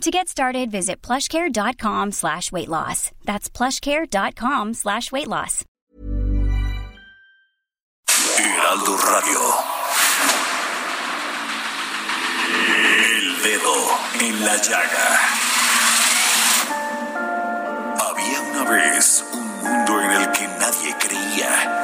To get started, visit plushcare.com slash weight loss. That's plushcare.com slash weight loss. Heraldo Radio. El dedo en la llaga. Había una vez un mundo en el que nadie creía.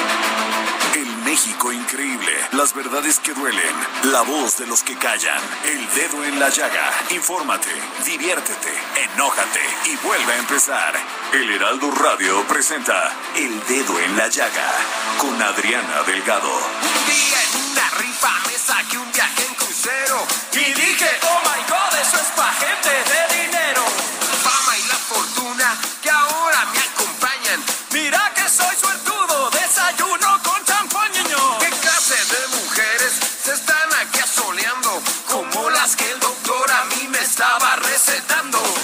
México increíble. Las verdades que duelen. La voz de los que callan. El dedo en la llaga. Infórmate, diviértete, enójate y vuelve a empezar. El Heraldo Radio presenta El Dedo en la Llaga con Adriana Delgado. Un día en una rifa me saqué un viaje en crucero y dije, oh my god, eso es pa' gente de dinero. Fama y la fortuna que ahora me acompañan. Mira que soy suertudo, estaba recetando.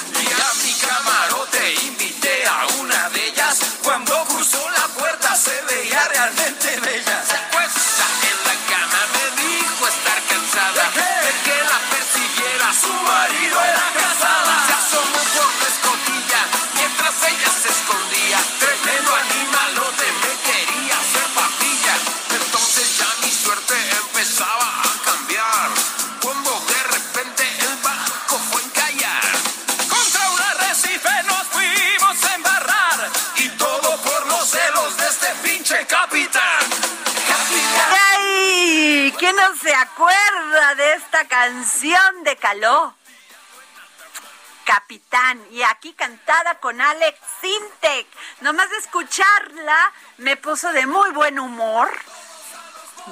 Con Alex Sintek. Nomás de escucharla me puso de muy buen humor.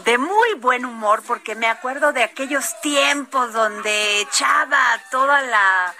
De muy buen humor, porque me acuerdo de aquellos tiempos donde echaba toda la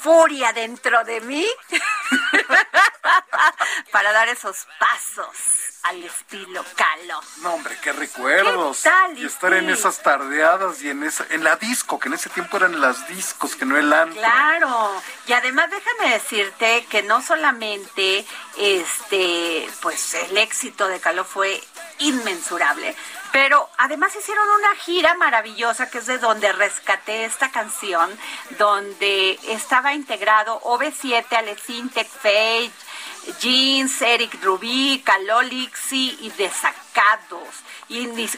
furia dentro de mí para dar esos pasos al estilo Caló. No, hombre, qué recuerdos. ¿Qué tal, y estar en esas tardeadas y en esa, en la disco, que en ese tiempo eran las discos, que no el antro. Claro, y además déjame decirte que no solamente este, pues el éxito de Caló fue inmensurable, pero además hicieron una gira maravillosa que es de donde rescaté esta canción, donde estaba integrado OV7, Alexintec, Fage, Jeans, Eric Rubí, Caló Lixi y Desacados,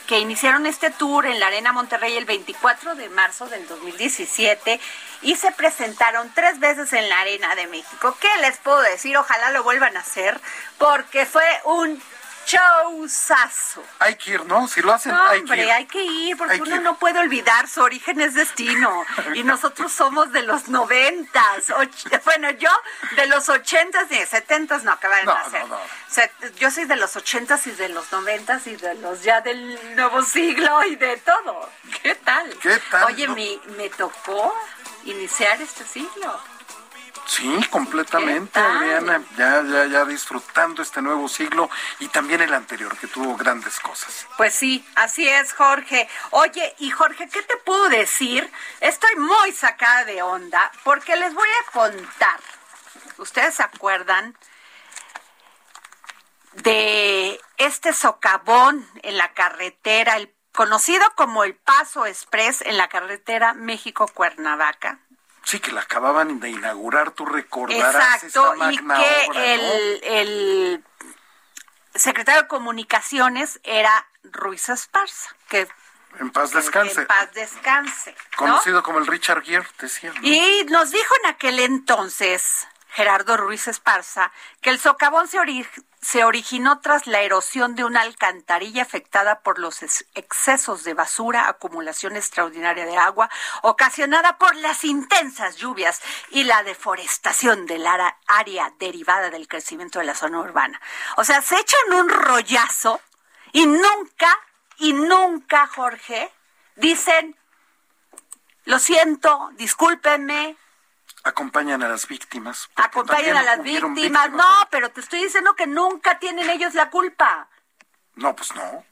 que iniciaron este tour en la Arena Monterrey el 24 de marzo del 2017 y se presentaron tres veces en la Arena de México. ¿Qué les puedo decir? Ojalá lo vuelvan a hacer porque fue un showzazo. Hay que ir, ¿no? Si lo hacen, No, hay que hombre, ir. hay que ir, porque Hay uno ir. no puede olvidar su origen es destino. Y nosotros somos de los noventas. Bueno, yo de los ochentas y setentas no, que van No, a hacer. no, Yo soy de los ochentas y de los noventas y de los ya del nuevo siglo y de todo. ¿Qué tal? ¿Qué tal? Oye, me, me tocó iniciar este siglo. Sí, completamente. Adriana. Ya, ya, ya disfrutando este nuevo siglo y también el anterior, que tuvo grandes cosas. Pues sí, así es, Jorge. Oye, y Jorge, ¿qué te puedo decir? Estoy muy sacada de onda porque les voy a contar. ¿Ustedes se acuerdan de este socavón en la carretera, el conocido como el Paso Express en la carretera México-Cuernavaca? Sí, que la acababan de inaugurar, tú recordarás Exacto, esta y magna que obra, ¿no? el, el secretario de Comunicaciones era Ruiz Esparza, que En paz descanse. en paz descanse. ¿no? Conocido como el Richard Gere, decía. ¿no? Y nos dijo en aquel entonces Gerardo Ruiz Esparza que el socavón se, se originó tras la erosión de una alcantarilla afectada por los ex- excesos de basura, acumulación extraordinaria de agua, ocasionada por las intensas lluvias y la deforestación del área derivada del crecimiento de la zona urbana. O sea, se echan un rollazo Y nunca, y nunca, Jorge, dicen, lo siento, discúlpenme, acompañan a las víctimas. Acompañan a las víctimas. No, pero te estoy diciendo que nunca tienen ellos la culpa. No, pues no.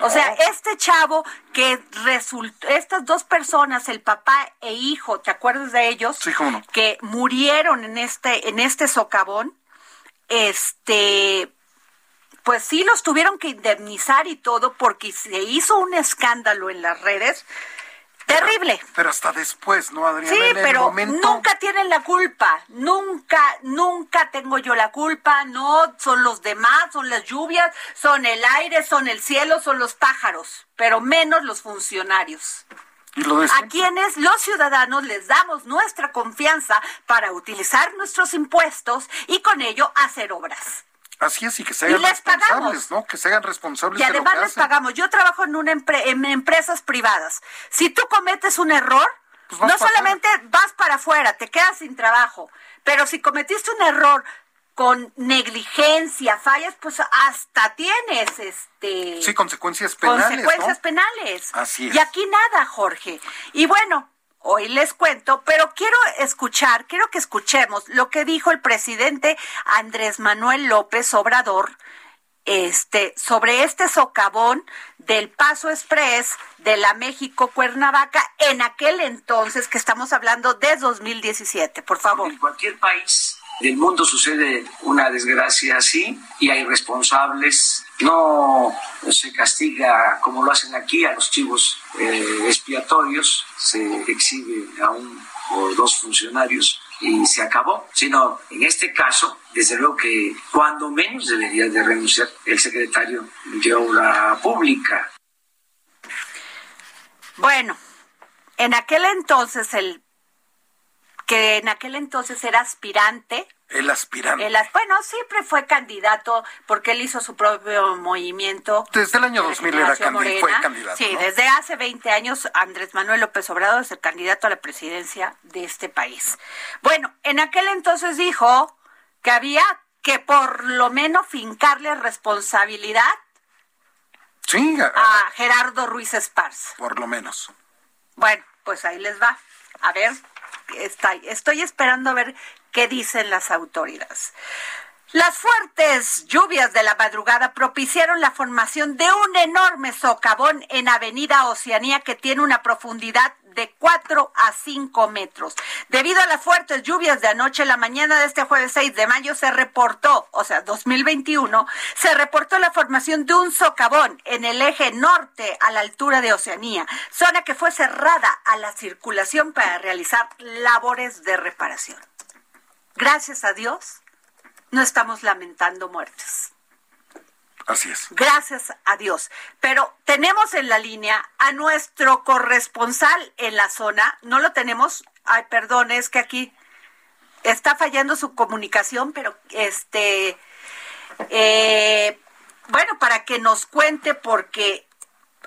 O sea, este chavo que resultó, estas dos personas, el papá e hijo, ¿te acuerdas de ellos? Sí, cómo no. Que murieron en este, en este socavón, este, pues sí los tuvieron que indemnizar y todo porque se hizo un escándalo en las redes Terrible. Pero hasta después, ¿no, Adriana? Sí, pero nunca tienen la culpa. Nunca, nunca tengo yo la culpa. No, son los demás, son las lluvias, son el aire, son el cielo, son los pájaros, pero menos los funcionarios. ¿Y lo a quienes los ciudadanos les damos nuestra confianza para utilizar nuestros impuestos y con ello hacer obras. Así es, y que se hagan responsables, ¿no? Que se hagan responsables. Y además les pagamos. Yo trabajo en, una en empresas privadas. Si tú cometes un error, pues no solamente vas para afuera, te quedas sin trabajo, pero si cometiste un error con negligencia, fallas, pues hasta tienes este Sí, consecuencias penales, Consecuencias penales. Así es. Y aquí nada, Jorge. Y bueno, hoy les cuento, pero quiero escuchar, quiero que escuchemos lo que dijo el presidente Andrés Manuel López Obrador este sobre este socavón del Paso Express de la México Cuernavaca en aquel entonces que estamos hablando de 2017, por favor. En cualquier país del mundo sucede una desgracia así y hay responsables. No se castiga como lo hacen aquí a los chivos eh, expiatorios, se exhibe a un o dos funcionarios y se acabó, sino en este caso, desde luego que cuando menos debería de renunciar el secretario de Obra Pública. Bueno, en aquel entonces el que en aquel entonces era aspirante. El aspirante. El, bueno, siempre fue candidato porque él hizo su propio movimiento. Desde el año 2000 era fue candidato. Sí, desde hace 20 años Andrés Manuel López Obrador es el candidato a la presidencia de este país. Bueno, en aquel entonces dijo que había que por lo menos fincarle responsabilidad sí, a Gerardo Ruiz Esparza. Por lo menos. Bueno, pues ahí les va. A ver, estoy esperando a ver qué dicen las autoridades. Las fuertes lluvias de la madrugada propiciaron la formación de un enorme socavón en Avenida Oceanía que tiene una profundidad de 4 a 5 metros. Debido a las fuertes lluvias de anoche, la mañana de este jueves 6 de mayo se reportó, o sea, 2021, se reportó la formación de un socavón en el eje norte a la altura de Oceanía, zona que fue cerrada a la circulación para realizar labores de reparación. Gracias a Dios, no estamos lamentando muertes. Así es. Gracias a Dios. Pero tenemos en la línea a nuestro corresponsal en la zona. No lo tenemos. Ay, perdón, es que aquí está fallando su comunicación, pero este, eh, bueno, para que nos cuente, porque,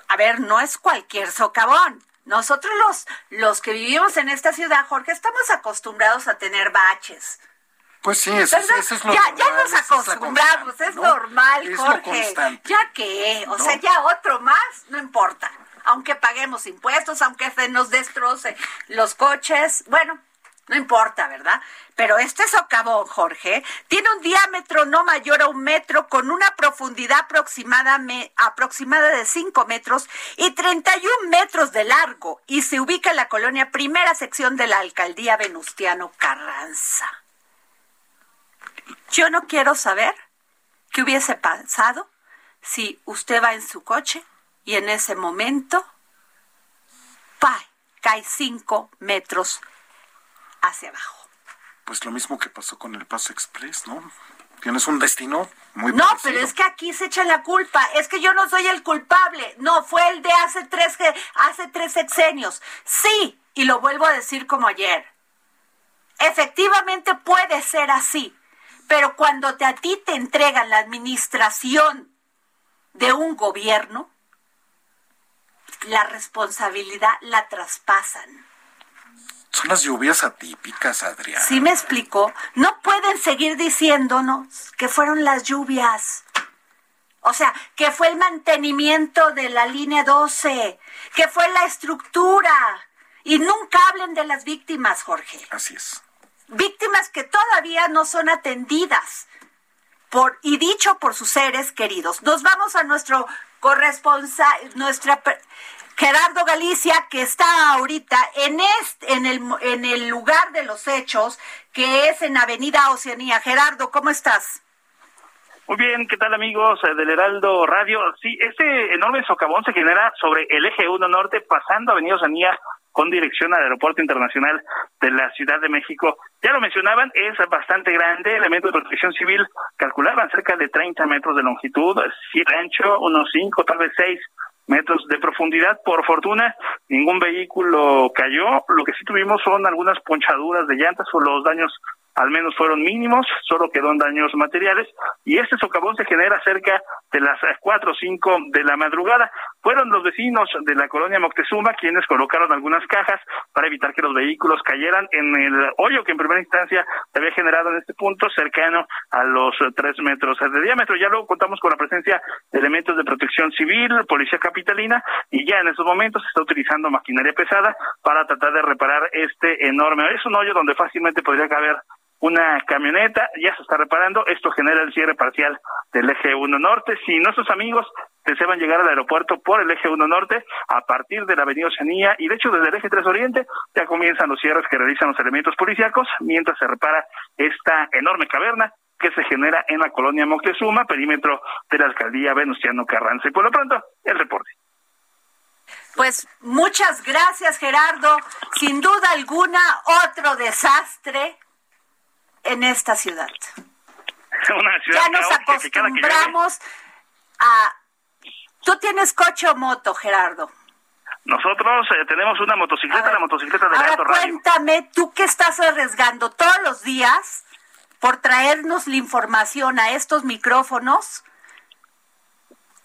a ver, no es cualquier socavón. Nosotros los, los que vivimos en esta ciudad, Jorge, estamos acostumbrados a tener baches pues sí, eso, es lo ya, Ya nos acostumbramos, es, normal, Jorge. ya que, o sea, ya otro más, no importa. Aunque paguemos impuestos, aunque se nos destroce los coches, bueno, no importa, ¿verdad? Pero este socavón, Jorge, tiene un diámetro no mayor a un metro con una profundidad aproximada, aproximada de 5 metros y 31 metros de largo y se ubica en la colonia primera sección de la alcaldía Venustiano Carranza. Yo no quiero saber qué hubiese pasado si usted va en su coche y en ese momento cae cinco metros hacia abajo. Pues lo mismo que pasó con el Paso Express, ¿no? Tienes un destino muy No, pero es que aquí se echa la culpa. Es que yo no soy el culpable. No, fue el de hace tres, hace tres sexenios. Sí, y lo vuelvo a decir como ayer. Efectivamente puede ser así. Pero cuando te, a ti te entregan la administración de un gobierno, la responsabilidad la traspasan. Son las lluvias atípicas, Adrián. ¿Sí me explico? No pueden seguir diciéndonos que fueron las lluvias. O sea, que fue el mantenimiento de la línea 12, que fue la estructura. Y nunca hablen de las víctimas, Jorge. Así es. Víctimas que todavía no son atendidas por, y dicho por sus seres queridos. Nos vamos a nuestro corresponsal, nuestra Gerardo Galicia, que está ahorita en este, en el, en el lugar de los hechos, que es en Avenida Oceanía. Gerardo, ¿cómo estás? Muy bien, ¿qué tal amigos del Heraldo Radio? Sí, este enorme socavón se genera sobre el eje 1 norte, pasando Avenida Oceanía con dirección al Aeropuerto Internacional de la Ciudad de México. Ya lo mencionaban, es bastante grande, elementos de protección civil calculaban cerca de 30 metros de longitud, 7 ancho, unos 5, tal vez 6 metros de profundidad. Por fortuna, ningún vehículo cayó. Lo que sí tuvimos son algunas ponchaduras de llantas o los daños al menos fueron mínimos, solo quedó en daños materiales y este socavón se genera cerca de las cuatro o cinco de la madrugada. Fueron los vecinos de la colonia Moctezuma quienes colocaron algunas cajas para evitar que los vehículos cayeran en el hoyo que en primera instancia se había generado en este punto cercano a los tres metros de diámetro. Ya luego contamos con la presencia de elementos de protección civil, policía capitalina y ya en estos momentos se está utilizando maquinaria pesada para tratar de reparar este enorme. Es un hoyo donde fácilmente podría caber una camioneta, ya se está reparando, esto genera el cierre parcial del eje 1 norte. Si nuestros amigos desean llegar al aeropuerto por el eje 1 norte, a partir de la avenida Oceanía y de hecho desde el eje 3 oriente, ya comienzan los cierres que realizan los elementos policíacos mientras se repara esta enorme caverna que se genera en la colonia Moctezuma, perímetro de la alcaldía Venustiano Carranza. Y por lo pronto, el reporte. Pues muchas gracias, Gerardo. Sin duda alguna, otro desastre en esta ciudad. ya nos acostumbramos a... ¿Tú tienes coche o moto, Gerardo? Nosotros eh, tenemos una motocicleta, la motocicleta de Ahora cuéntame, tú que estás arriesgando todos los días por traernos la información a estos micrófonos,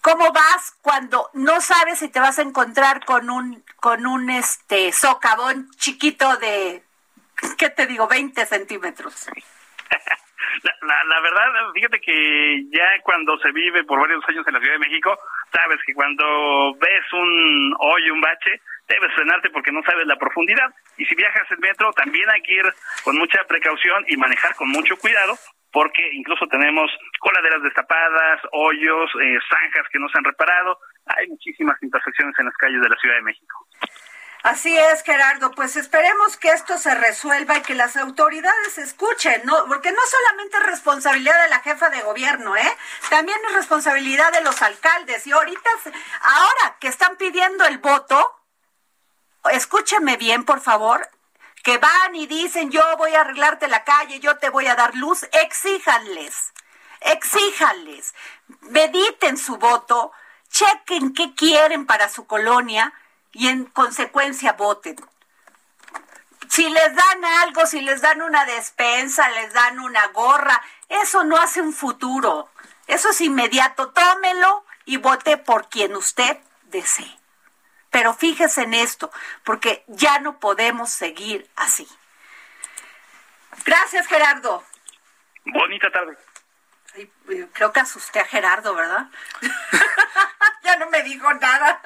¿cómo vas cuando no sabes si te vas a encontrar con un con un este socavón chiquito de ¿qué te digo? 20 centímetros. La, la, verdad, fíjate que ya cuando se vive por varios años en la Ciudad de México, sabes que cuando ves un hoyo, un bache, debes frenarte porque no sabes la profundidad. Y si viajas en metro, también hay que ir con mucha precaución y manejar con mucho cuidado, porque incluso tenemos coladeras destapadas, hoyos, eh, zanjas que no se han reparado. Hay muchísimas imperfecciones en las calles de la Ciudad de México. Así es, Gerardo. Pues esperemos que esto se resuelva y que las autoridades escuchen, ¿no? Porque no solamente es responsabilidad de la jefa de gobierno, ¿eh? También es responsabilidad de los alcaldes. Y ahorita, ahora que están pidiendo el voto, escúcheme bien, por favor, que van y dicen, yo voy a arreglarte la calle, yo te voy a dar luz, exíjanles, exíjanles, mediten su voto, chequen qué quieren para su colonia y en consecuencia voten. Si les dan algo, si les dan una despensa, les dan una gorra, eso no hace un futuro. Eso es inmediato. Tómelo y vote por quien usted desee. Pero fíjese en esto, porque ya no podemos seguir así. Gracias, Gerardo. Bonita tarde. Creo que asusté a Gerardo, ¿verdad? ya no me dijo nada.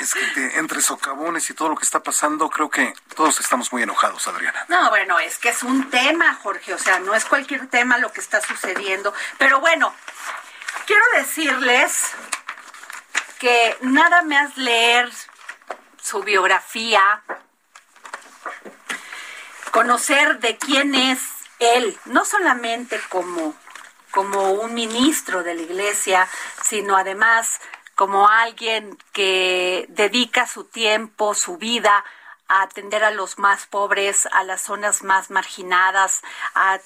es que entre socavones y todo lo que está pasando, creo que todos estamos muy enojados, Adriana. No, bueno, es que es un tema, Jorge, o sea, no es cualquier tema lo que está sucediendo. Pero bueno, quiero decirles que nada más leer su biografía, conocer de quién es él, no solamente como como un ministro de la iglesia, sino además como alguien que dedica su tiempo, su vida a atender a los más pobres, a las zonas más marginadas, a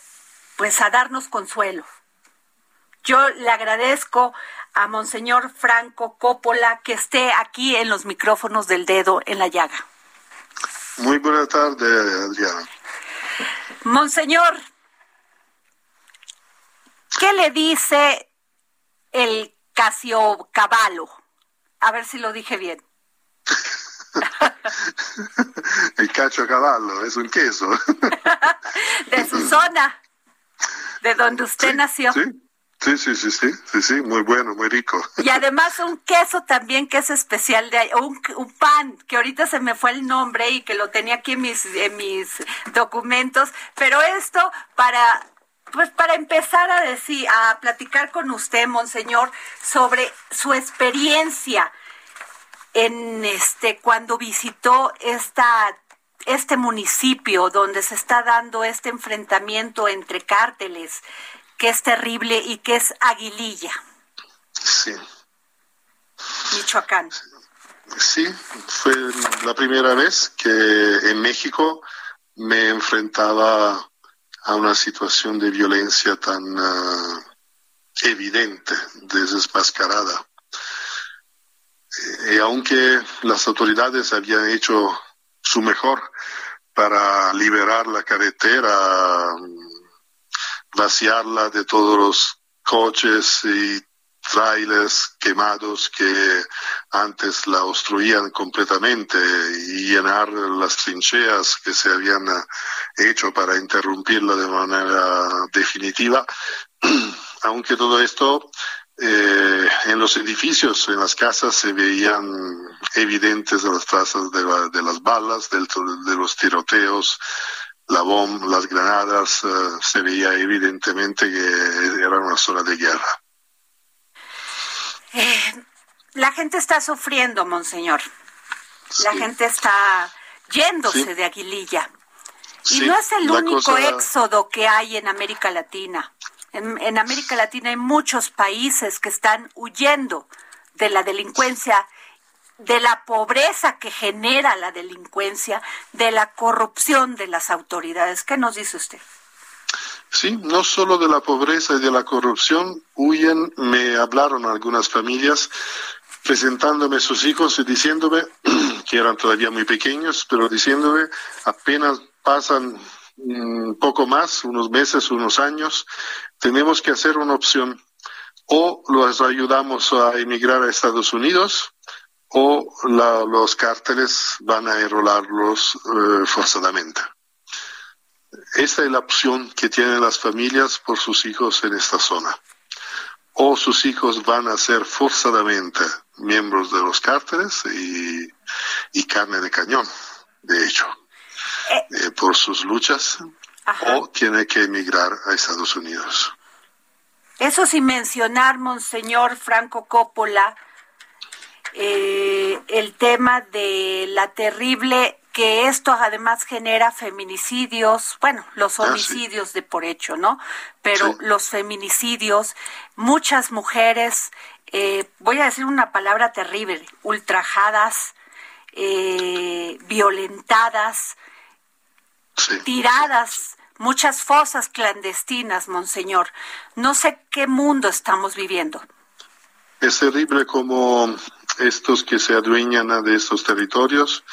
pues a darnos consuelo. Yo le agradezco a Monseñor Franco Coppola que esté aquí en los micrófonos del dedo en la llaga. Muy buena tarde, Adriana. Monseñor, ¿Qué le dice el Casio Caballo? A ver si lo dije bien. el cacho caballo es un queso. de su zona, de donde usted nació. Sí, Sí, sí, sí, sí, sí, sí, muy bueno, muy rico. Y además un queso también que es especial de un, un, pan que ahorita se me fue el nombre y que lo tenía aquí en mis, en mis documentos, pero esto para pues para empezar a decir, a platicar con usted, monseñor, sobre su experiencia en este cuando visitó esta este municipio donde se está dando este enfrentamiento entre cárteles que es terrible y que es Aguililla. Sí. Michoacán. Sí, fue la primera vez que en México me enfrentaba a una situación de violencia tan uh, evidente, desmascarada. Y aunque las autoridades habían hecho su mejor para liberar la carretera, vaciarla de todos los coches y trailers quemados que antes la obstruían completamente y llenar las trincheas que se habían hecho para interrumpirla de manera definitiva. Aunque todo esto eh, en los edificios, en las casas se veían evidentes las trazas de, la, de las balas, del, de los tiroteos, la bomba, las granadas, uh, se veía evidentemente que era una zona de guerra. Eh, la gente está sufriendo, monseñor. Sí. La gente está yéndose sí. de Aguililla. Y sí, no es el único cosa... éxodo que hay en América Latina. En, en, América Latina hay muchos países que están huyendo de la delincuencia, de la pobreza que genera la delincuencia, de la corrupción de las autoridades. ¿Qué nos dice usted? Sí, no solo de la pobreza y de la corrupción, huyen, me hablaron algunas familias presentándome sus hijos y diciéndome, que eran todavía muy pequeños, pero diciéndome, apenas pasan un poco más, unos meses, unos años, tenemos que hacer una opción. O los ayudamos a emigrar a Estados Unidos o la, los cárteles van a enrolarlos eh, forzadamente. Esta es la opción que tienen las familias por sus hijos en esta zona. O sus hijos van a ser forzadamente miembros de los cárteles y, y carne de cañón, de hecho, eh, eh, por sus luchas, Ajá. o tiene que emigrar a Estados Unidos. Eso sin mencionar, Monseñor Franco Coppola, eh, el tema de la terrible que esto además genera feminicidios, bueno, los homicidios ah, sí. de por hecho, ¿no? Pero sí. los feminicidios, muchas mujeres, eh, voy a decir una palabra terrible, ultrajadas, eh, violentadas, sí. tiradas, muchas fosas clandestinas, monseñor. No sé qué mundo estamos viviendo. Es terrible como estos que se adueñan de estos territorios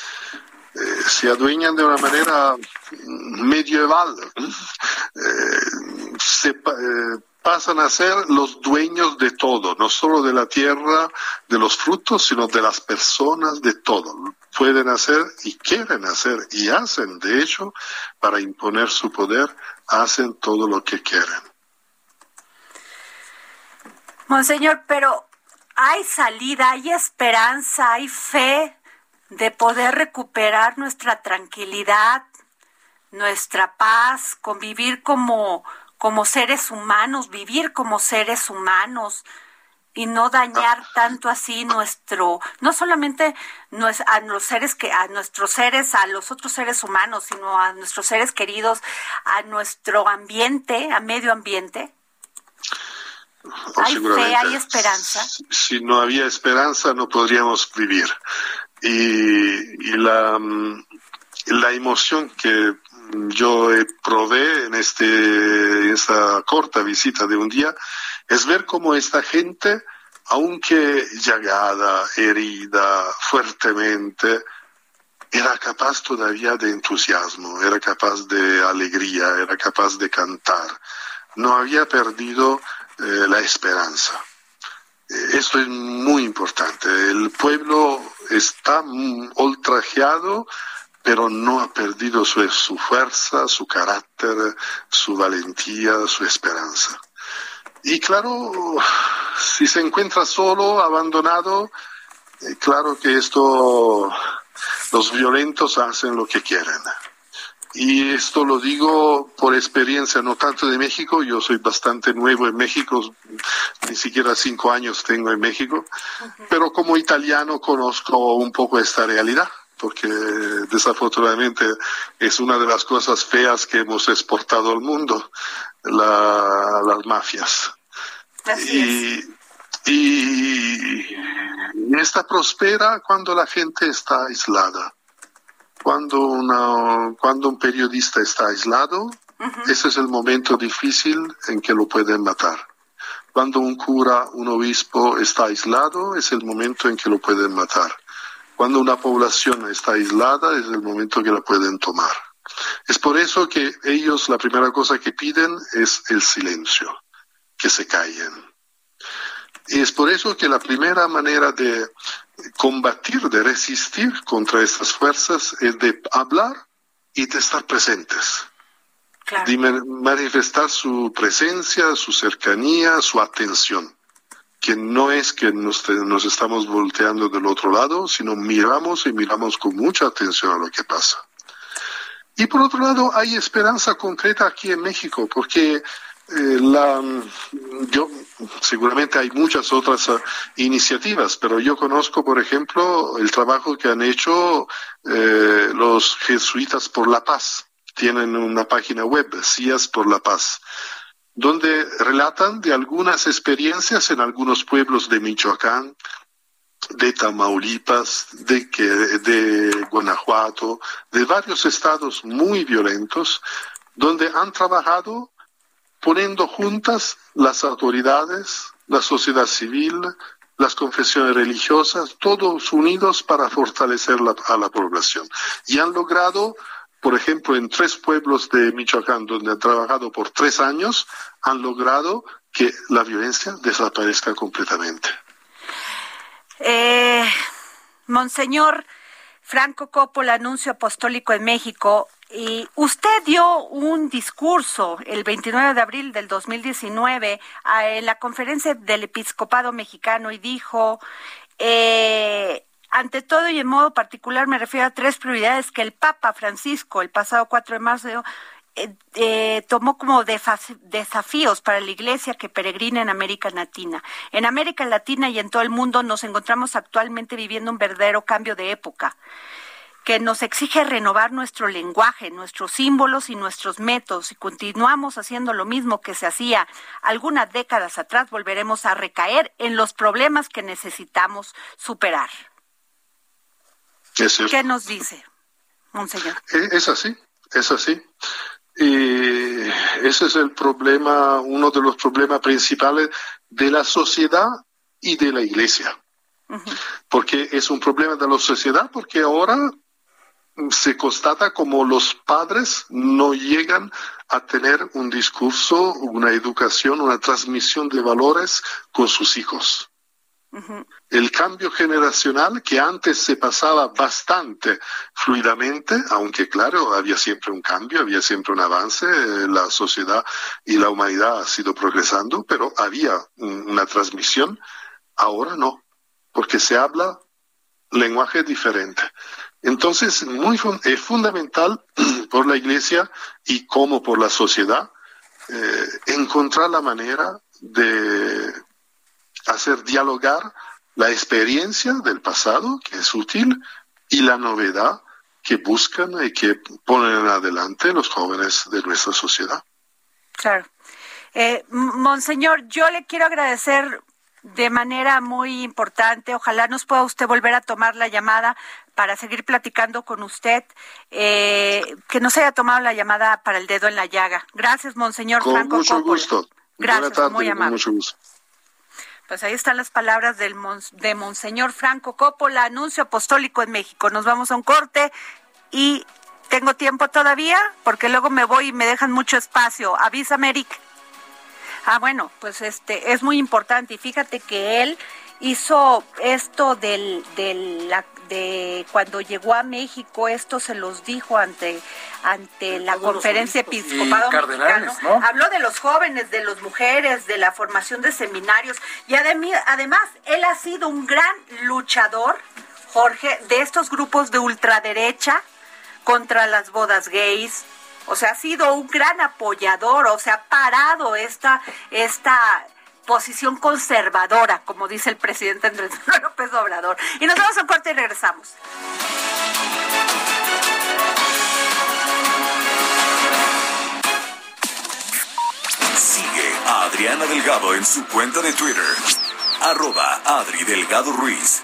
eh, se adueñan de una manera medieval. Eh, se eh, pasan a ser los dueños de todo, no solo de la tierra, de los frutos, sino de las personas, de todo. Pueden hacer y quieren hacer y hacen, de hecho, para imponer su poder, hacen todo lo que quieren. Monseñor, pero hay salida, hay esperanza, hay fe de poder recuperar nuestra tranquilidad, nuestra paz, convivir como, como seres humanos, vivir como seres humanos y no dañar tanto así nuestro, no solamente a los seres que, a nuestros seres, a los otros seres humanos, sino a nuestros seres queridos, a nuestro ambiente, a medio ambiente. ¿Hay fe, hay esperanza? Si no había esperanza, no podríamos vivir. Y, y la, la emoción que yo probé en este, esta corta visita de un día es ver cómo esta gente, aunque llagada, herida fuertemente, era capaz todavía de entusiasmo, era capaz de alegría, era capaz de cantar. No había perdido eh, la esperanza. Eh, esto es muy importante. El pueblo está ultrajeado, pero no ha perdido su, su, fuerza, su carácter, su valentía, su esperanza. y claro, si se encuentra solo, abandonado, eh, claro que esto, los violentos hacen lo que quieren. Y esto lo digo por experiencia, no tanto de México, yo soy bastante nuevo en México, ni siquiera cinco años tengo en México, pero como italiano conozco un poco esta realidad, porque desafortunadamente es una de las cosas feas que hemos exportado al mundo, las mafias. y, y esta prospera cuando la gente está aislada cuando, una, cuando un periodista está aislado, ese es el momento difícil en que lo pueden matar. Cuando un cura, un obispo está aislado, es el momento en que lo pueden matar. Cuando una población está aislada, es el momento que la pueden tomar. Es por eso que ellos la primera cosa que piden es el silencio, que se callen. Y es por eso que la primera manera de combatir, de resistir contra estas fuerzas es de hablar y de estar presentes. De manifestar su presencia, su cercanía, su atención. Que no es que nos, nos estamos volteando del otro lado, sino miramos y miramos con mucha atención a lo que pasa. Y por otro lado, hay esperanza concreta aquí en México, porque eh, yo seguramente hay muchas otras uh, iniciativas, pero yo conozco, por ejemplo, el trabajo que han hecho eh, los jesuitas por la paz. Tienen una página web, CIAS por la paz, donde relatan de algunas experiencias en algunos pueblos de Michoacán, de Tamaulipas, de, de Guanajuato, de varios estados muy violentos, donde han trabajado poniendo juntas las autoridades, la sociedad civil, las confesiones religiosas, todos unidos para fortalecer a la población. Y han logrado, por ejemplo, en tres pueblos de Michoacán, donde han trabajado por tres años, han logrado que la violencia desaparezca completamente. Eh, Monseñor Franco Coppola, anuncio apostólico en México, y usted dio un discurso el 29 de abril del 2019 en la conferencia del episcopado mexicano y dijo, eh, ante todo y en modo particular me refiero a tres prioridades que el Papa Francisco el pasado 4 de marzo eh, eh, tomó como desafíos para la iglesia que peregrina en América Latina. En América Latina y en todo el mundo nos encontramos actualmente viviendo un verdadero cambio de época que nos exige renovar nuestro lenguaje, nuestros símbolos y nuestros métodos. Si continuamos haciendo lo mismo que se hacía algunas décadas atrás, volveremos a recaer en los problemas que necesitamos superar. ¿Qué nos dice, monseñor? Eh, es así, es así. Y ese es el problema, uno de los problemas principales de la sociedad y de la iglesia. Porque es un problema de la sociedad, porque ahora se constata como los padres no llegan a tener un discurso, una educación, una transmisión de valores con sus hijos. El cambio generacional que antes se pasaba bastante fluidamente, aunque claro, había siempre un cambio, había siempre un avance, la sociedad y la humanidad ha sido progresando, pero había una transmisión, ahora no, porque se habla lenguaje diferente. Entonces, muy es fundamental por la Iglesia y como por la sociedad eh, encontrar la manera de hacer dialogar la experiencia del pasado, que es útil, y la novedad que buscan y que ponen en adelante los jóvenes de nuestra sociedad. Claro. Eh, Monseñor, yo le quiero agradecer de manera muy importante. Ojalá nos pueda usted volver a tomar la llamada para seguir platicando con usted, eh, que nos haya tomado la llamada para el dedo en la llaga. Gracias, Monseñor con Franco. Mucho gusto. Gracias, muy amable. mucho gusto. Pues ahí están las palabras del de Monseñor Franco Coppola, anuncio apostólico en México. Nos vamos a un corte y tengo tiempo todavía porque luego me voy y me dejan mucho espacio. Avísame, Eric. Ah, bueno, pues este es muy importante. Y fíjate que él hizo esto del, del la, de cuando llegó a México, esto se los dijo ante ante la conferencia episcopado mexicano. Habló de los jóvenes, de las mujeres, de la formación de seminarios. Y además él ha sido un gran luchador, Jorge, de estos grupos de ultraderecha contra las bodas gays, o sea, ha sido un gran apoyador, o sea, ha parado esta, esta posición conservadora, como dice el presidente Andrés López Obrador. Y nos vamos a corte y regresamos. Sigue a Adriana Delgado en su cuenta de Twitter arroba Adri Delgado Ruiz.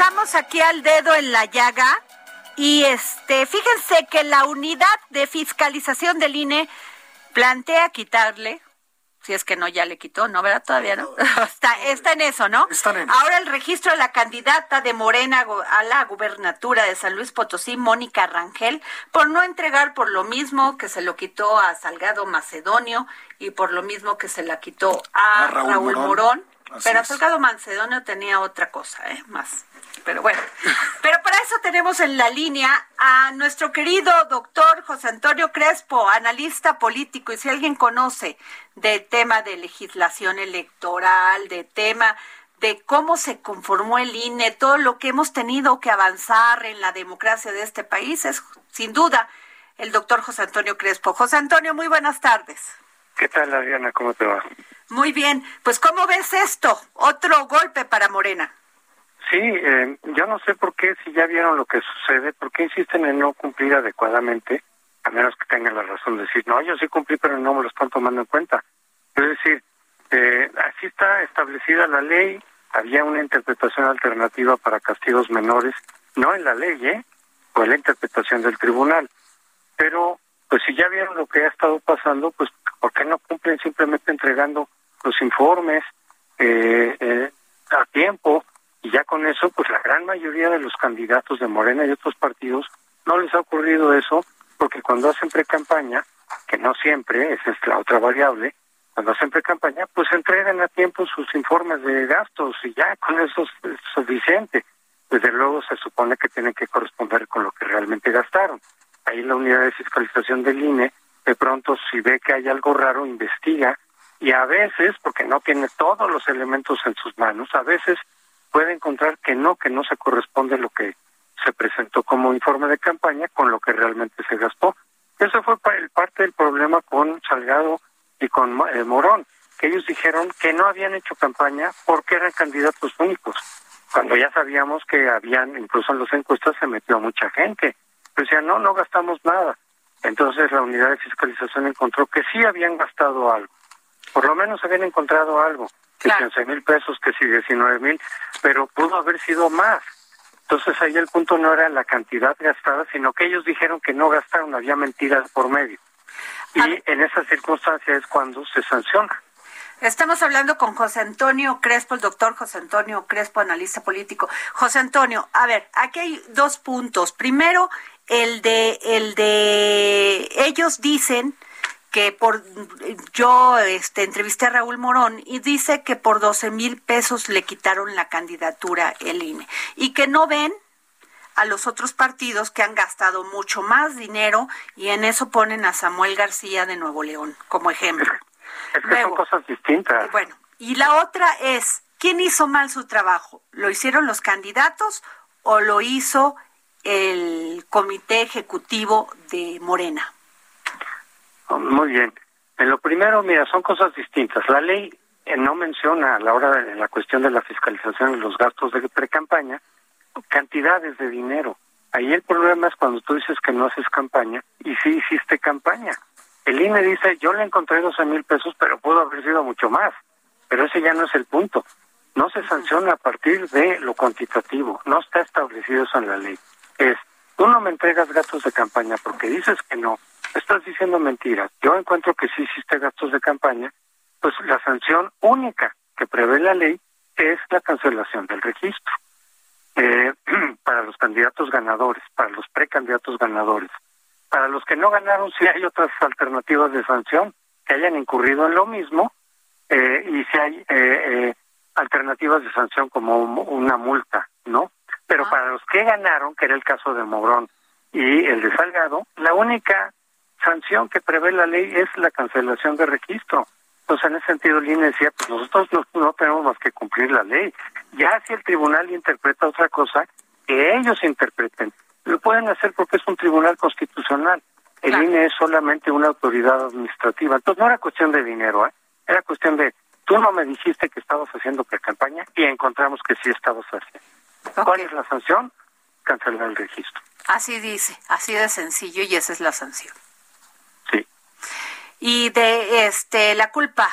Regresamos aquí al dedo en la llaga y este, fíjense que la unidad de fiscalización del INE plantea quitarle, si es que no ya le quitó, ¿no? ¿Verdad? Todavía no. está, está en eso, ¿no? Ahora el registro de la candidata de Morena a la gubernatura de San Luis Potosí, Mónica Rangel, por no entregar por lo mismo que se lo quitó a Salgado Macedonio y por lo mismo que se la quitó a, Raúl, Morón. Pero Salgado Macedonio tenía otra cosa, ¿eh? Más pero bueno. Pero para eso tenemos en la línea a nuestro querido doctor José Antonio Crespo, analista político, y si alguien conoce del tema de legislación electoral, de tema de cómo se conformó el INE, todo lo que hemos tenido que avanzar en la democracia de este país, es sin duda el doctor José Antonio Crespo. José Antonio, muy buenas tardes. ¿Qué tal, Adriana? ¿Cómo te va? Muy bien. Pues, ¿cómo ves esto? Otro golpe para Morena. Sí, eh, yo no sé por qué, si ya vieron lo que sucede, por qué insisten en no cumplir adecuadamente, a menos que tengan la razón de decir, no, yo sí cumplí, pero no me lo están tomando en cuenta. Es decir, eh, así está establecida la ley, había una interpretación alternativa para castigos menores, no en la ley, ¿eh? O en la interpretación del tribunal. Pero, pues si ya vieron lo que ha estado pasando, pues, ¿por qué no cumplen simplemente entregando los informes eh, eh, a tiempo? Y ya con eso, pues la gran mayoría de los candidatos de Morena y otros partidos no les ha ocurrido eso, porque cuando hacen pre-campaña, que no siempre, esa es la otra variable, cuando hacen pre-campaña, pues entregan a tiempo sus informes de gastos y ya con eso es suficiente. Desde luego se supone que tienen que corresponder con lo que realmente gastaron. Ahí la unidad de fiscalización del INE, de pronto si ve que hay algo raro, investiga y a veces, porque no tiene todos los elementos en sus manos, a veces puede encontrar que no, que no se corresponde lo que se presentó como informe de campaña con lo que realmente se gastó. Eso fue parte del problema con Salgado y con eh, Morón, que ellos dijeron que no habían hecho campaña porque eran candidatos únicos, cuando ya sabíamos que habían, incluso en las encuestas se metió mucha gente. Decían, no, no gastamos nada. Entonces la unidad de fiscalización encontró que sí habían gastado algo, por lo menos habían encontrado algo que 15 mil pesos, que si 19 mil, pero pudo haber sido más. Entonces ahí el punto no era la cantidad gastada, sino que ellos dijeron que no gastaron, había mentiras por medio. Y en esa circunstancia es cuando se sanciona. Estamos hablando con José Antonio Crespo, el doctor José Antonio Crespo, analista político. José Antonio, a ver, aquí hay dos puntos. Primero, el de, el de ellos dicen que por yo este entrevisté a Raúl Morón y dice que por 12 mil pesos le quitaron la candidatura el INE y que no ven a los otros partidos que han gastado mucho más dinero y en eso ponen a Samuel García de Nuevo León como ejemplo. Es que son cosas distintas. Bueno, y la otra es, ¿quién hizo mal su trabajo? ¿Lo hicieron los candidatos o lo hizo el comité ejecutivo de Morena? Oh, muy bien. En lo primero, mira, son cosas distintas. La ley eh, no menciona a la hora de la cuestión de la fiscalización de los gastos de pre-campaña cantidades de dinero. Ahí el problema es cuando tú dices que no haces campaña y sí hiciste campaña. El INE dice, yo le encontré 12 mil pesos, pero pudo haber sido mucho más. Pero ese ya no es el punto. No se sanciona a partir de lo cuantitativo. No está establecido eso en la ley. Es, tú no me entregas gastos de campaña porque dices que no. Estás diciendo mentiras. Yo encuentro que sí hiciste gastos de campaña. Pues la sanción única que prevé la ley es la cancelación del registro. Eh, para los candidatos ganadores, para los precandidatos ganadores. Para los que no ganaron, sí hay otras alternativas de sanción que hayan incurrido en lo mismo eh, y si hay eh, eh, alternativas de sanción como una multa, ¿no? Pero para los que ganaron, que era el caso de Morón y el de Salgado, la única sanción que prevé la ley es la cancelación de registro. Entonces, en ese sentido, el INE decía, pues nosotros no, no tenemos más que cumplir la ley. Ya si el tribunal interpreta otra cosa, que ellos interpreten. Lo pueden hacer porque es un tribunal constitucional. El INE es solamente una autoridad administrativa. Entonces no era cuestión de dinero, ¿eh? era cuestión de, tú no me dijiste que estabas haciendo pre-campaña y encontramos que sí estabas haciendo. ¿Cuál es la sanción? Cancelar el registro. Así dice, así de sencillo y esa es la sanción. Sí. Y de este la culpa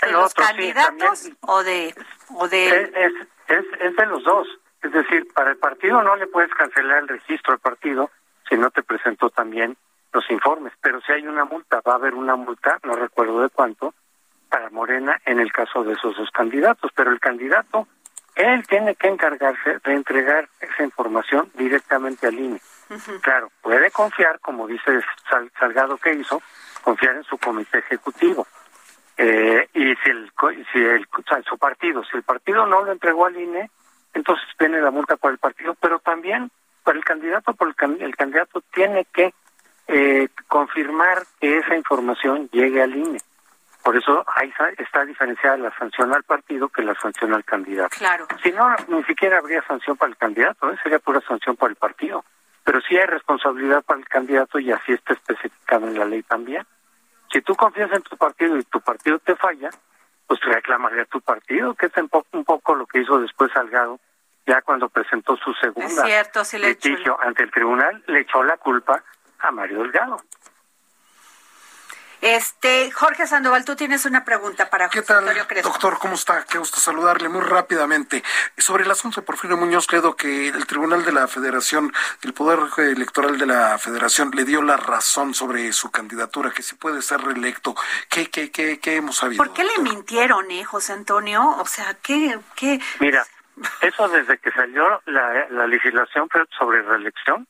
de los candidatos o de o de es, es, es de los dos. Es decir, para el partido no le puedes cancelar el registro al partido si no te presentó también los informes, pero si hay una multa, va a haber una multa, no recuerdo de cuánto, para Morena en el caso de esos dos candidatos, pero el candidato, él tiene que encargarse de entregar esa información directamente al INE. Claro, puede confiar, como dice Salgado que hizo, confiar en su comité ejecutivo. Eh, y si el, si el, su partido, si el partido no lo entregó al INE, entonces viene la multa por el partido, pero también para el candidato, por el, candidato tiene que eh, confirmar que esa información llegue al INE. Por eso ahí está diferenciada la sanción al partido que la sanción al candidato. Claro. Si no, ni siquiera habría sanción para el candidato, ¿eh? sería pura sanción para el partido. Pero sí hay responsabilidad para el candidato y así está especificado en la ley también. Si tú confías en tu partido y tu partido te falla, pues reclamaría a tu partido, que es un poco, un poco lo que hizo después Salgado, ya cuando presentó su segunda litigio ante el tribunal, le echó la culpa a Mario Delgado. Este, Jorge Sandoval, tú tienes una pregunta para ¿Qué tal, doctor? ¿Cómo está? Qué gusto saludarle muy rápidamente. Sobre el asunto de Porfirio Muñoz creo que el Tribunal de la Federación, el Poder Electoral de la Federación le dio la razón sobre su candidatura, que si puede ser reelecto. ¿Qué, qué, qué, qué hemos sabido? ¿Por qué le mintieron, eh, José Antonio? O sea, ¿qué, qué? Mira, eso desde que salió la, la legislación sobre reelección,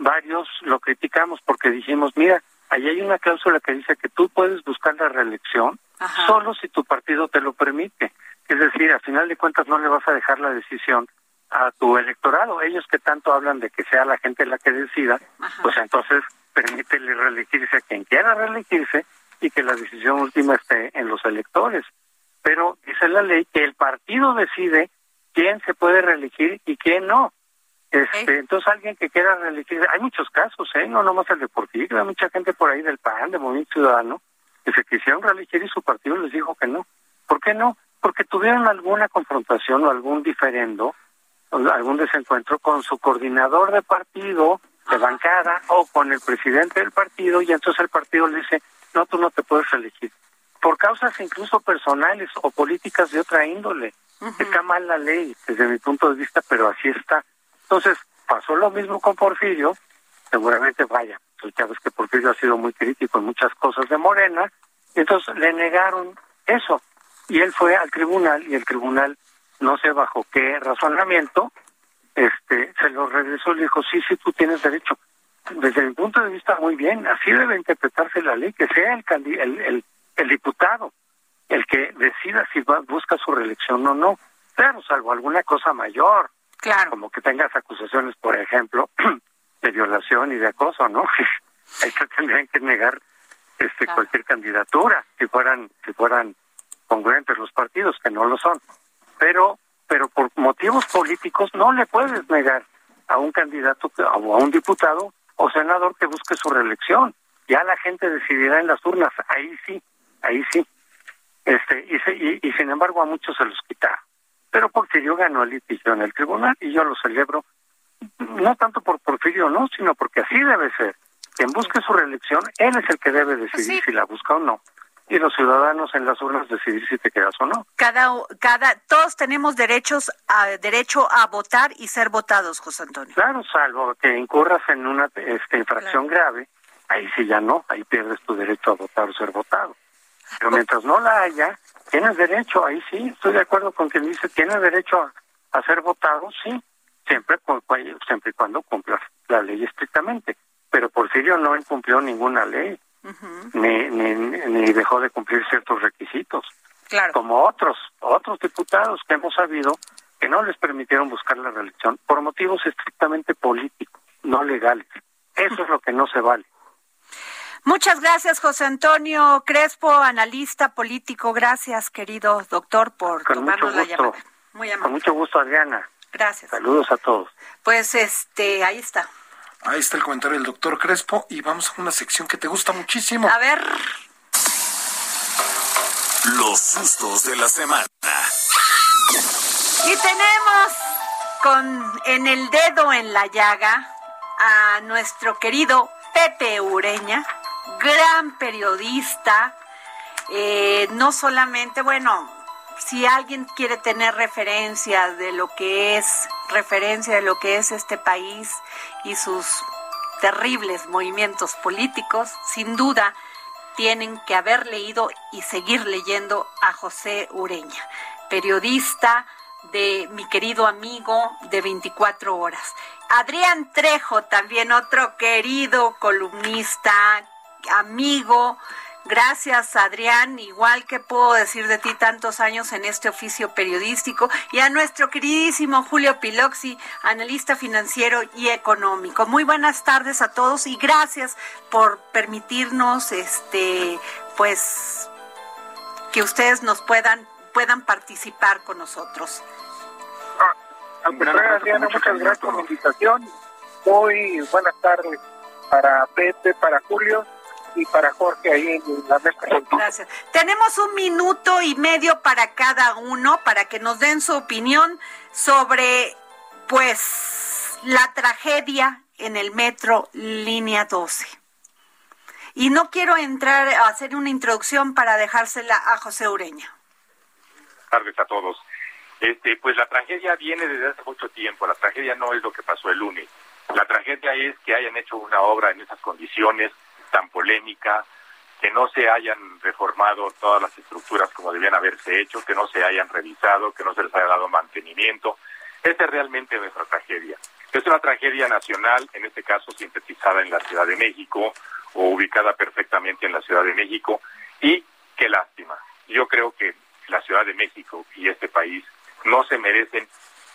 varios lo criticamos porque dijimos, mira, Ahí hay una cláusula que dice que tú puedes buscar la reelección solo si tu partido te lo permite. Es decir, al final de cuentas no le vas a dejar la decisión a tu electorado. Ellos que tanto hablan de que sea la gente la que decida, pues entonces permítele reelegirse a quien quiera reelegirse y que la decisión última esté en los electores. Pero dice la ley que el partido decide quién se puede reelegir y quién no. Este, entonces alguien que quiera reelegir, hay muchos casos, ¿eh? no nomás el deportivo, hay mucha gente por ahí del PAN, de Movimiento Ciudadano, que se quisieron reelegir y su partido les dijo que no. ¿Por qué no? Porque tuvieron alguna confrontación o algún diferendo, algún desencuentro con su coordinador de partido, de bancada, o con el presidente del partido, y entonces el partido le dice, no, tú no te puedes reelegir. Por causas incluso personales o políticas de otra índole. Está mal la ley, desde mi punto de vista, pero así está. Entonces, pasó lo mismo con Porfirio, seguramente vaya, pues ya ves que Porfirio ha sido muy crítico en muchas cosas de Morena, y entonces le negaron eso, y él fue al tribunal, y el tribunal, no sé bajo qué razonamiento, este, se lo regresó y le dijo, sí, sí, tú tienes derecho. Desde mi punto de vista, muy bien, así debe interpretarse la ley, que sea el, el, el, el diputado el que decida si va, busca su reelección o no. Claro, salvo alguna cosa mayor, Claro. Como que tengas acusaciones, por ejemplo, de violación y de acoso, ¿no? Ahí te tendrían que negar este cualquier candidatura si fueran si fueran congruentes los partidos que no lo son. Pero pero por motivos políticos no le puedes negar a un candidato o a un diputado o senador que busque su reelección. Ya la gente decidirá en las urnas, ahí sí, ahí sí. Este y, y, sin embargo a muchos se los quita. Pero Porfirio ganó el litigio en el tribunal y yo lo celebro no tanto por Porfirio, no, sino porque así debe ser. Quien busque su reelección, él es el que debe decidir si la busca o no. Y los ciudadanos en las urnas decidir si te quedas o no. Cada, cada, todos tenemos derechos a, derecho a votar y ser votados, José Antonio. Claro, salvo que incurras en una este, infracción grave, ahí sí ya no, ahí pierdes tu derecho a votar o ser votado. Pero mientras no la haya, tienes derecho, ahí sí, estoy de acuerdo con quien dice, tienes derecho a, a ser votado, sí, siempre, siempre y cuando cumplas la ley estrictamente. Pero Porfirio no incumplió ninguna ley, ni, ni, ni dejó de cumplir ciertos requisitos. Claro. Como otros, otros diputados que hemos sabido que no les permitieron buscar la reelección por motivos estrictamente políticos, no legales. Eso es lo que no se vale. Muchas gracias, José Antonio Crespo, analista político. Gracias, querido doctor, por tomarnos la llamada. Muy amable. Con mucho gusto, Adriana. Gracias. Saludos a todos. Pues este, ahí está. Ahí está el comentario del doctor Crespo y vamos a una sección que te gusta muchísimo. A ver. Los sustos de la semana. Y tenemos con en el dedo en la llaga a nuestro querido Pepe Ureña, gran periodista, eh, no solamente, bueno, si alguien quiere tener referencia de lo que es, referencia de lo que es este país y sus terribles movimientos políticos, sin duda tienen que haber leído y seguir leyendo a José Ureña, periodista de mi querido amigo de 24 horas. Adrián Trejo, también otro querido columnista, amigo, Gracias, Adrián. Igual que puedo decir de ti tantos años en este oficio periodístico. Y a nuestro queridísimo Julio Piloxi, analista financiero y económico. Muy buenas tardes a todos y gracias por permitirnos, este, pues, que ustedes nos puedan, puedan participar con nosotros. Ah, Adriana, muchas gracias por la invitación. Muy buenas tardes para Pepe, para Julio y para Jorge ahí en la mesa. Gracias. Tenemos un minuto y medio para cada uno para que nos den su opinión sobre, pues, la tragedia en el metro línea 12. Y no quiero entrar a hacer una introducción para dejársela a José Ureña. Buenas tardes a todos. Este, pues la tragedia viene desde hace mucho tiempo. La tragedia no es lo que pasó el lunes. La tragedia es que hayan hecho una obra en esas condiciones, tan polémica, que no se hayan reformado todas las estructuras como debían haberse hecho, que no se hayan revisado, que no se les haya dado mantenimiento. Esa es realmente nuestra tragedia. Es una tragedia nacional, en este caso sintetizada en la Ciudad de México o ubicada perfectamente en la Ciudad de México. Y qué lástima. Yo creo que la Ciudad de México y este país no se merecen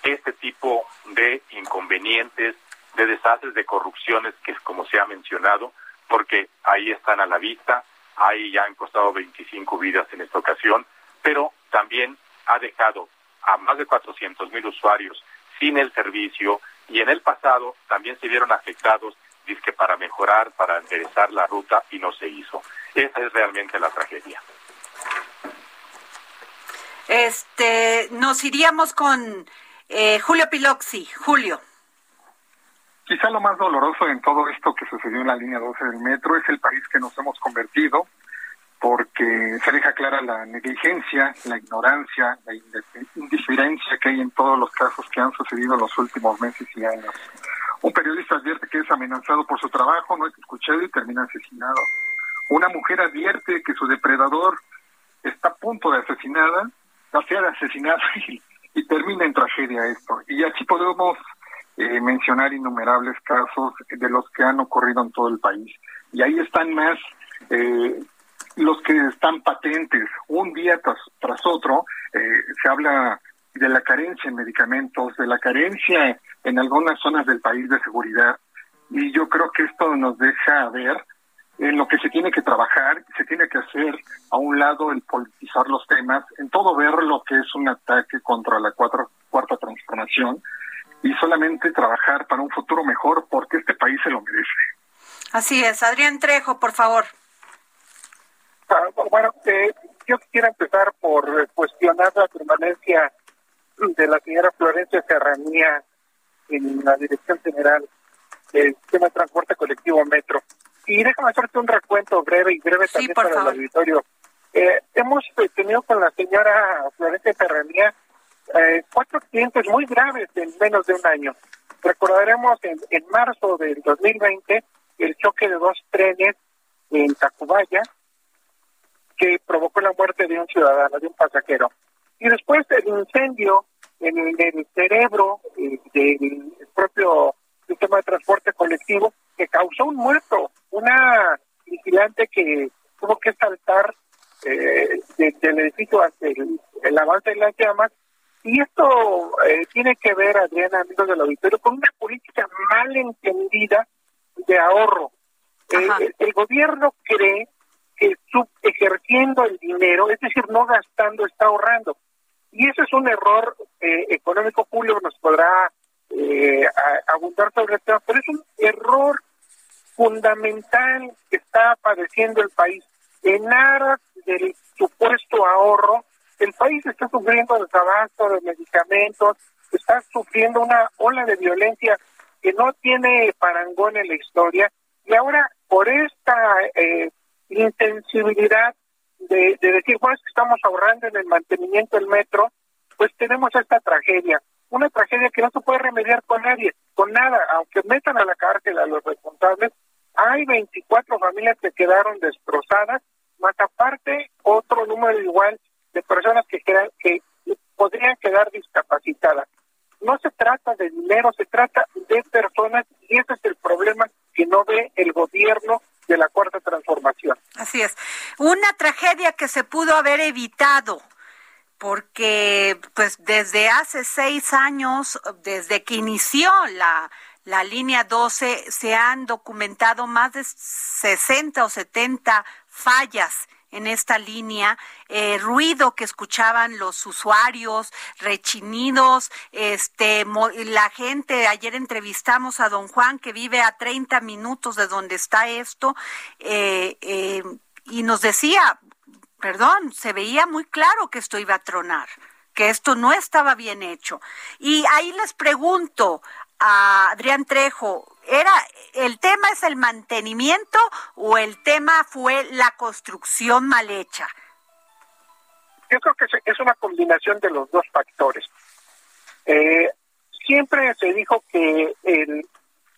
este tipo de inconvenientes, de desastres, de corrupciones que, como se ha mencionado, porque ahí están a la vista, ahí ya han costado 25 vidas en esta ocasión, pero también ha dejado a más de 400 mil usuarios sin el servicio y en el pasado también se vieron afectados que para mejorar, para enderezar la ruta y no se hizo. Esa es realmente la tragedia. Este, nos iríamos con eh, Julio Piloxi. Julio. Quizá lo más doloroso en todo esto que sucedió en la línea 12 del metro es el país que nos hemos convertido, porque se deja clara la negligencia, la ignorancia, la indiferencia que hay en todos los casos que han sucedido en los últimos meses y años. Un periodista advierte que es amenazado por su trabajo, no es escuchado y termina asesinado. Una mujer advierte que su depredador está a punto de asesinada, va a ser asesinada y, y termina en tragedia esto. Y así podemos eh, mencionar innumerables casos de los que han ocurrido en todo el país. Y ahí están más eh, los que están patentes. Un día tras, tras otro eh, se habla de la carencia en medicamentos, de la carencia en algunas zonas del país de seguridad. Y yo creo que esto nos deja ver en lo que se tiene que trabajar, se tiene que hacer a un lado el politizar los temas, en todo ver lo que es un ataque contra la cuatro, cuarta transformación y solamente trabajar para un futuro mejor porque este país se lo merece. Así es. Adrián Trejo, por favor. Ah, bueno, eh, yo quisiera empezar por cuestionar la permanencia de la señora Florencia Serranía en la Dirección General del Sistema de Transporte Colectivo Metro. Y déjame hacerte un recuento breve y breve también para el auditorio. Eh, hemos tenido con la señora Florencia Serranía eh, cuatro accidentes muy graves en menos de un año. Recordaremos en, en marzo del 2020 el choque de dos trenes en Tacubaya que provocó la muerte de un ciudadano, de un pasajero. Y después el incendio en el, cerebro eh, del propio sistema de transporte colectivo que causó un muerto, una vigilante que tuvo que saltar eh, del edificio ante el, avance de las llamas. Y esto eh, tiene que ver, Adriana, amigos del auditorio, con una política mal entendida de ahorro. Eh, el gobierno cree que ejerciendo el dinero, es decir, no gastando, está ahorrando. Y eso es un error eh, económico, Julio nos podrá eh, abundar sobre el tema, pero es un error fundamental que está padeciendo el país. En aras del supuesto ahorro, el país está sufriendo desabasto de medicamentos, está sufriendo una ola de violencia que no tiene parangón en la historia y ahora por esta eh, insensibilidad de, decir, bueno, es que estamos ahorrando en el mantenimiento del metro, pues tenemos esta tragedia. Una tragedia que no se puede remediar con nadie, con nada, aunque metan a la cárcel a los responsables, hay 24 familias que quedaron destrozadas, más aparte otro número igual de personas que, quedan, que podrían quedar discapacitadas. No se trata de dinero, se trata de personas y ese es el problema que no ve el gobierno de la cuarta transformación. Así es. Una tragedia que se pudo haber evitado porque pues desde hace seis años, desde que inició la, la línea 12, se han documentado más de 60 o 70 fallas en esta línea, eh, ruido que escuchaban los usuarios, rechinidos, este, la gente, ayer entrevistamos a don Juan que vive a 30 minutos de donde está esto, eh, eh, y nos decía, perdón, se veía muy claro que esto iba a tronar que esto no estaba bien hecho. Y ahí les pregunto a Adrián Trejo, era el tema es el mantenimiento o el tema fue la construcción mal hecha? Yo creo que es una combinación de los dos factores. Eh, siempre se dijo que el,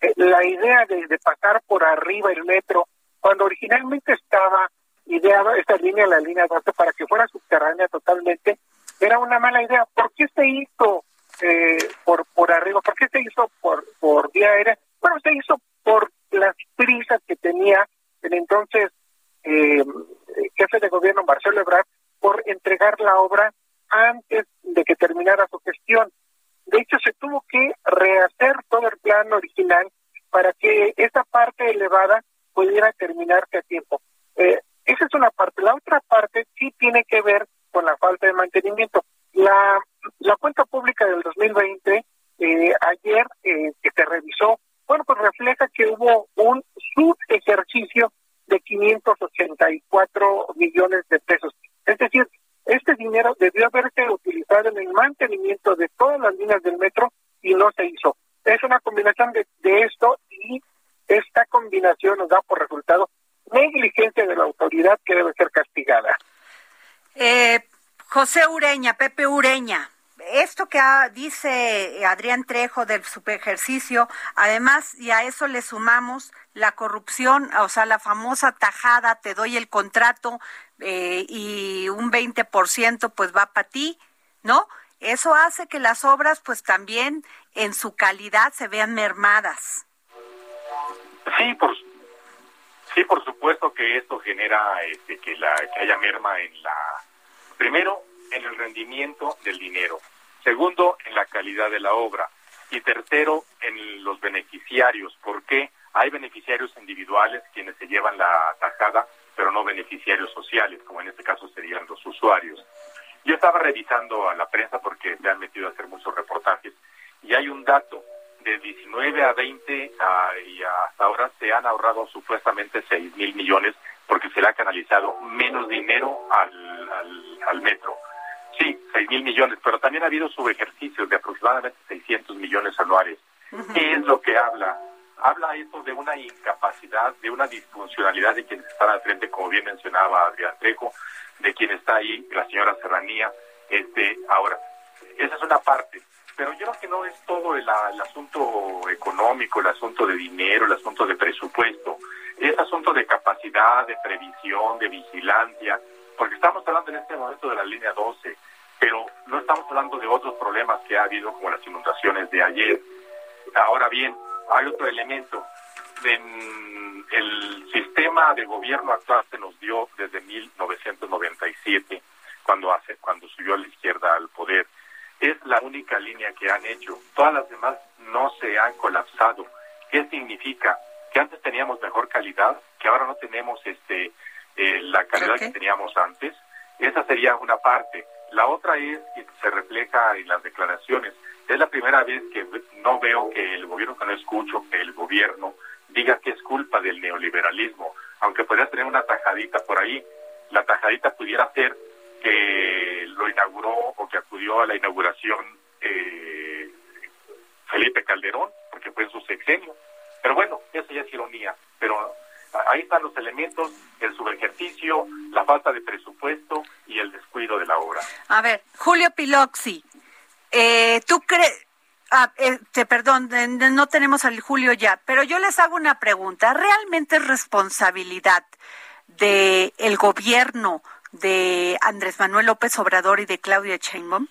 eh, la idea de, pasar por arriba el metro, cuando originalmente estaba ideada esta línea, la línea 12, para que fuera subterránea totalmente, era una mala idea. ¿Por qué se hizo eh, por por arriba? ¿Por qué se hizo por, por vía aérea? Bueno, se hizo por las prisas que tenía el entonces eh, jefe de gobierno Marcelo Ebrard por entregar la obra antes de que terminara su gestión. De hecho, se tuvo que rehacer todo el plan original para que esa parte elevada pudiera terminarse a tiempo. Eh, esa es una parte. La otra parte sí tiene que ver con la falta de mantenimiento. La, la cuenta pública del 2020, eh, ayer eh, que se revisó, bueno, pues refleja que hubo un subejercicio de 584 millones de pesos. Es decir, este dinero debió haberse utilizado en el mantenimiento de todas las líneas del metro y no se hizo. Es una combinación de, esto y esta combinación nos da por resultado negligencia de la autoridad que debe ser castigada. Eh, José Ureña, Pepe Ureña, esto que dice Adrián Trejo del superejercicio, además, y a eso le sumamos la corrupción, o sea, la famosa tajada, te doy el contrato eh, y un 20% pues va para ti, ¿no? Eso hace que las obras pues también en su calidad se vean mermadas. Sí, por, sí, por supuesto que esto genera este, que, la, que haya merma en la, primero, en el rendimiento del dinero Segundo, en la calidad de la obra. Y tercero, en los beneficiarios. ¿Por qué? Hay beneficiarios individuales quienes se llevan la tajada, pero no beneficiarios sociales, como en este caso serían los usuarios. Yo estaba revisando a la prensa porque se han metido a hacer muchos reportajes y hay un dato, de 19 a 20 y hasta ahora se han ahorrado supuestamente 6 mil millones porque se le ha canalizado menos dinero al, metro. Sí, 6 mil millones, pero también ha habido subejercicios de aproximadamente 600 millones anuales. ¿Qué es lo que habla? Habla esto de una incapacidad, de una disfuncionalidad de quienes están al frente, como bien mencionaba Adrián Trejo, de quien está ahí, la señora Serranía. Este, ahora, esa es una parte, pero yo creo que no es todo el, asunto económico, el asunto de dinero, el asunto de presupuesto, es asunto de capacidad, de previsión, de vigilancia, porque estamos hablando en este momento de la línea 12, pero no estamos hablando de otros problemas que ha habido como las inundaciones de ayer. Ahora bien, hay otro elemento. En el sistema de gobierno actual se nos dio desde 1997, cuando hace, cuando subió la izquierda al poder es la única línea que han hecho. Todas las demás no se han colapsado. ¿Qué significa? Que antes teníamos mejor calidad, que ahora no tenemos este eh, la calidad que teníamos antes. Esa sería una parte. La otra es que se refleja en las declaraciones. Es la primera vez que no veo que el gobierno, que no escucho, que el gobierno diga que es culpa del neoliberalismo, aunque podría tener una tajadita por ahí. La tajadita pudiera ser que lo inauguró o que acudió a la inauguración eh, Felipe Calderón, porque fue en su sexenio. Pero bueno, eso ya es ironía. Pero ahí están los elementos, el subejercicio, la falta de presupuesto y el descuido de la obra. A ver, Julio Piloxi, eh, ¿tú crees... Ah, este, perdón, no tenemos al Julio ya, pero yo les hago una pregunta. ¿Realmente es responsabilidad del el gobierno de Andrés Manuel López Obrador y de Claudia Sheinbaum?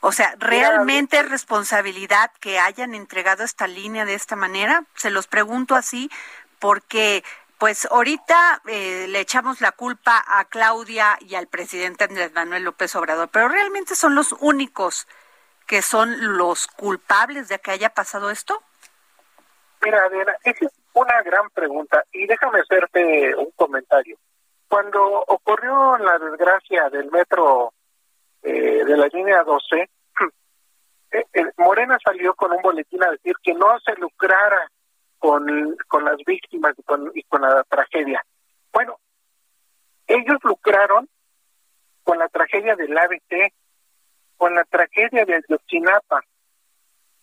O sea, ¿realmente es responsabilidad que hayan entregado esta línea de esta manera? Se los pregunto así porque pues ahorita eh, le echamos la culpa a Claudia y al presidente Andrés Manuel López Obrador, pero realmente son los únicos que son los culpables de que haya pasado esto. Mira, Adriana, esa es una gran pregunta y déjame hacerte un comentario. Cuando ocurrió la desgracia del metro eh, de la línea 12, eh, eh, Morena salió con un boletín a decir que no se lucrara con, con las víctimas y con, y con la tragedia. Bueno, ellos lucraron con la tragedia del ABC, con la tragedia de Ayotzinapa.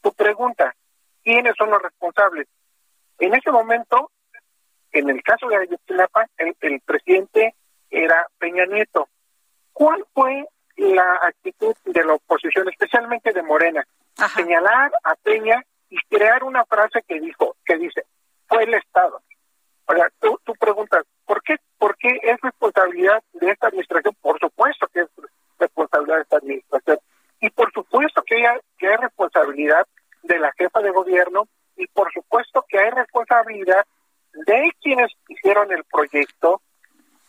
Tu pregunta, ¿quiénes son los responsables? En ese momento en el caso de Ayotzinapa, el, el presidente era Peña Nieto. ¿Cuál fue la actitud de la oposición, especialmente de Morena? Señalar a Peña y crear una frase que dijo, que dice, fue el Estado. O sea, tú, tú preguntas, ¿por qué, ¿por qué es responsabilidad de esta administración? Por supuesto que es responsabilidad de esta administración. Y por supuesto que, hay, que hay responsabilidad de la jefa de gobierno y por supuesto que hay responsabilidad de quienes hicieron el proyecto,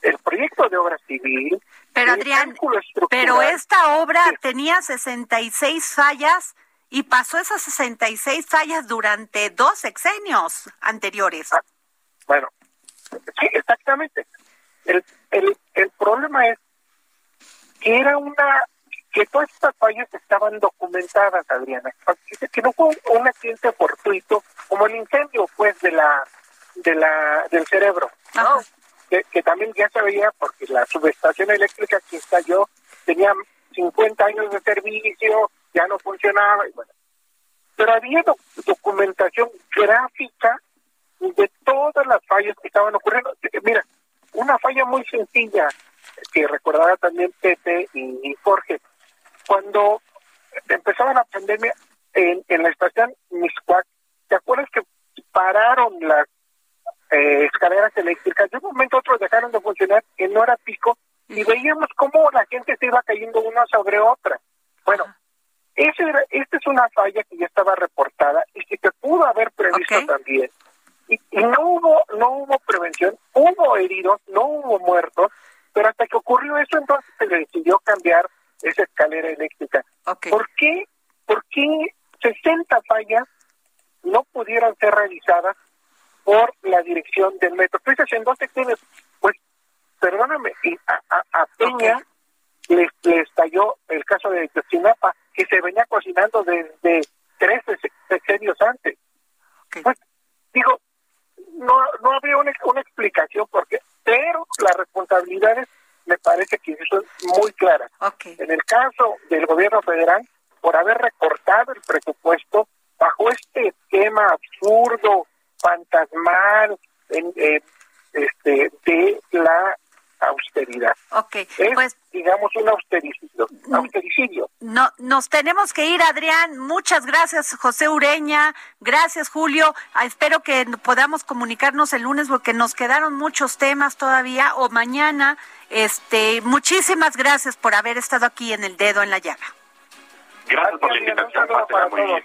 el proyecto de obra civil. Pero Adrián, pero esta obra tenía 66 fallas y pasó esas 66 fallas durante dos sexenios anteriores. Ah, bueno, sí, exactamente. El, el, el problema es que era una que todas estas fallas estaban documentadas, Adriana. Que no fue un accidente fortuito como el incendio, pues, de la de la del cerebro, Que, también ya se veía porque la subestación eléctrica que estalló tenía 50 años de servicio, ya no funcionaba, y bueno. Pero había documentación gráfica de todas las fallas que estaban ocurriendo. Mira, una falla muy sencilla que recordaba también Pepe y, Jorge, cuando empezaba la pandemia en, en la estación Miscuac, ¿te acuerdas que pararon las eh, escaleras eléctricas. De un momento a otro dejaron de funcionar en hora pico y veíamos cómo la gente se iba cayendo una sobre otra. Bueno, ese era, esta es una falla que ya estaba reportada y que se pudo haber previsto también. Y, no hubo no hubo prevención, hubo heridos, no hubo muertos, pero hasta que ocurrió eso entonces se decidió cambiar esa escalera eléctrica. ¿Por qué? ¿Por qué 60 fallas no pudieran ser realizadas por la dirección del metro? Pues en dos secciones, pues, perdóname, a, a, Peña le, estalló el caso de Teosinapa, que se venía cocinando desde tres sexenios antes. Pues, digo, no, no había una, una explicación por qué, pero las responsabilidades me parece que son muy claras. En el caso del gobierno federal, por haber recortado el presupuesto bajo este esquema absurdo, fantasmal, en, eh, este, de la austeridad. Ok, pues digamos un austericidio. Mm. austericidio. No, nos tenemos que ir, Adrián. Muchas gracias, José Ureña. Gracias, Julio. Ah, espero que podamos comunicarnos el lunes porque nos quedaron muchos temas todavía o mañana. Este, muchísimas gracias por haber estado aquí en el dedo en la llaga. Gracias por la invitación, muy bien.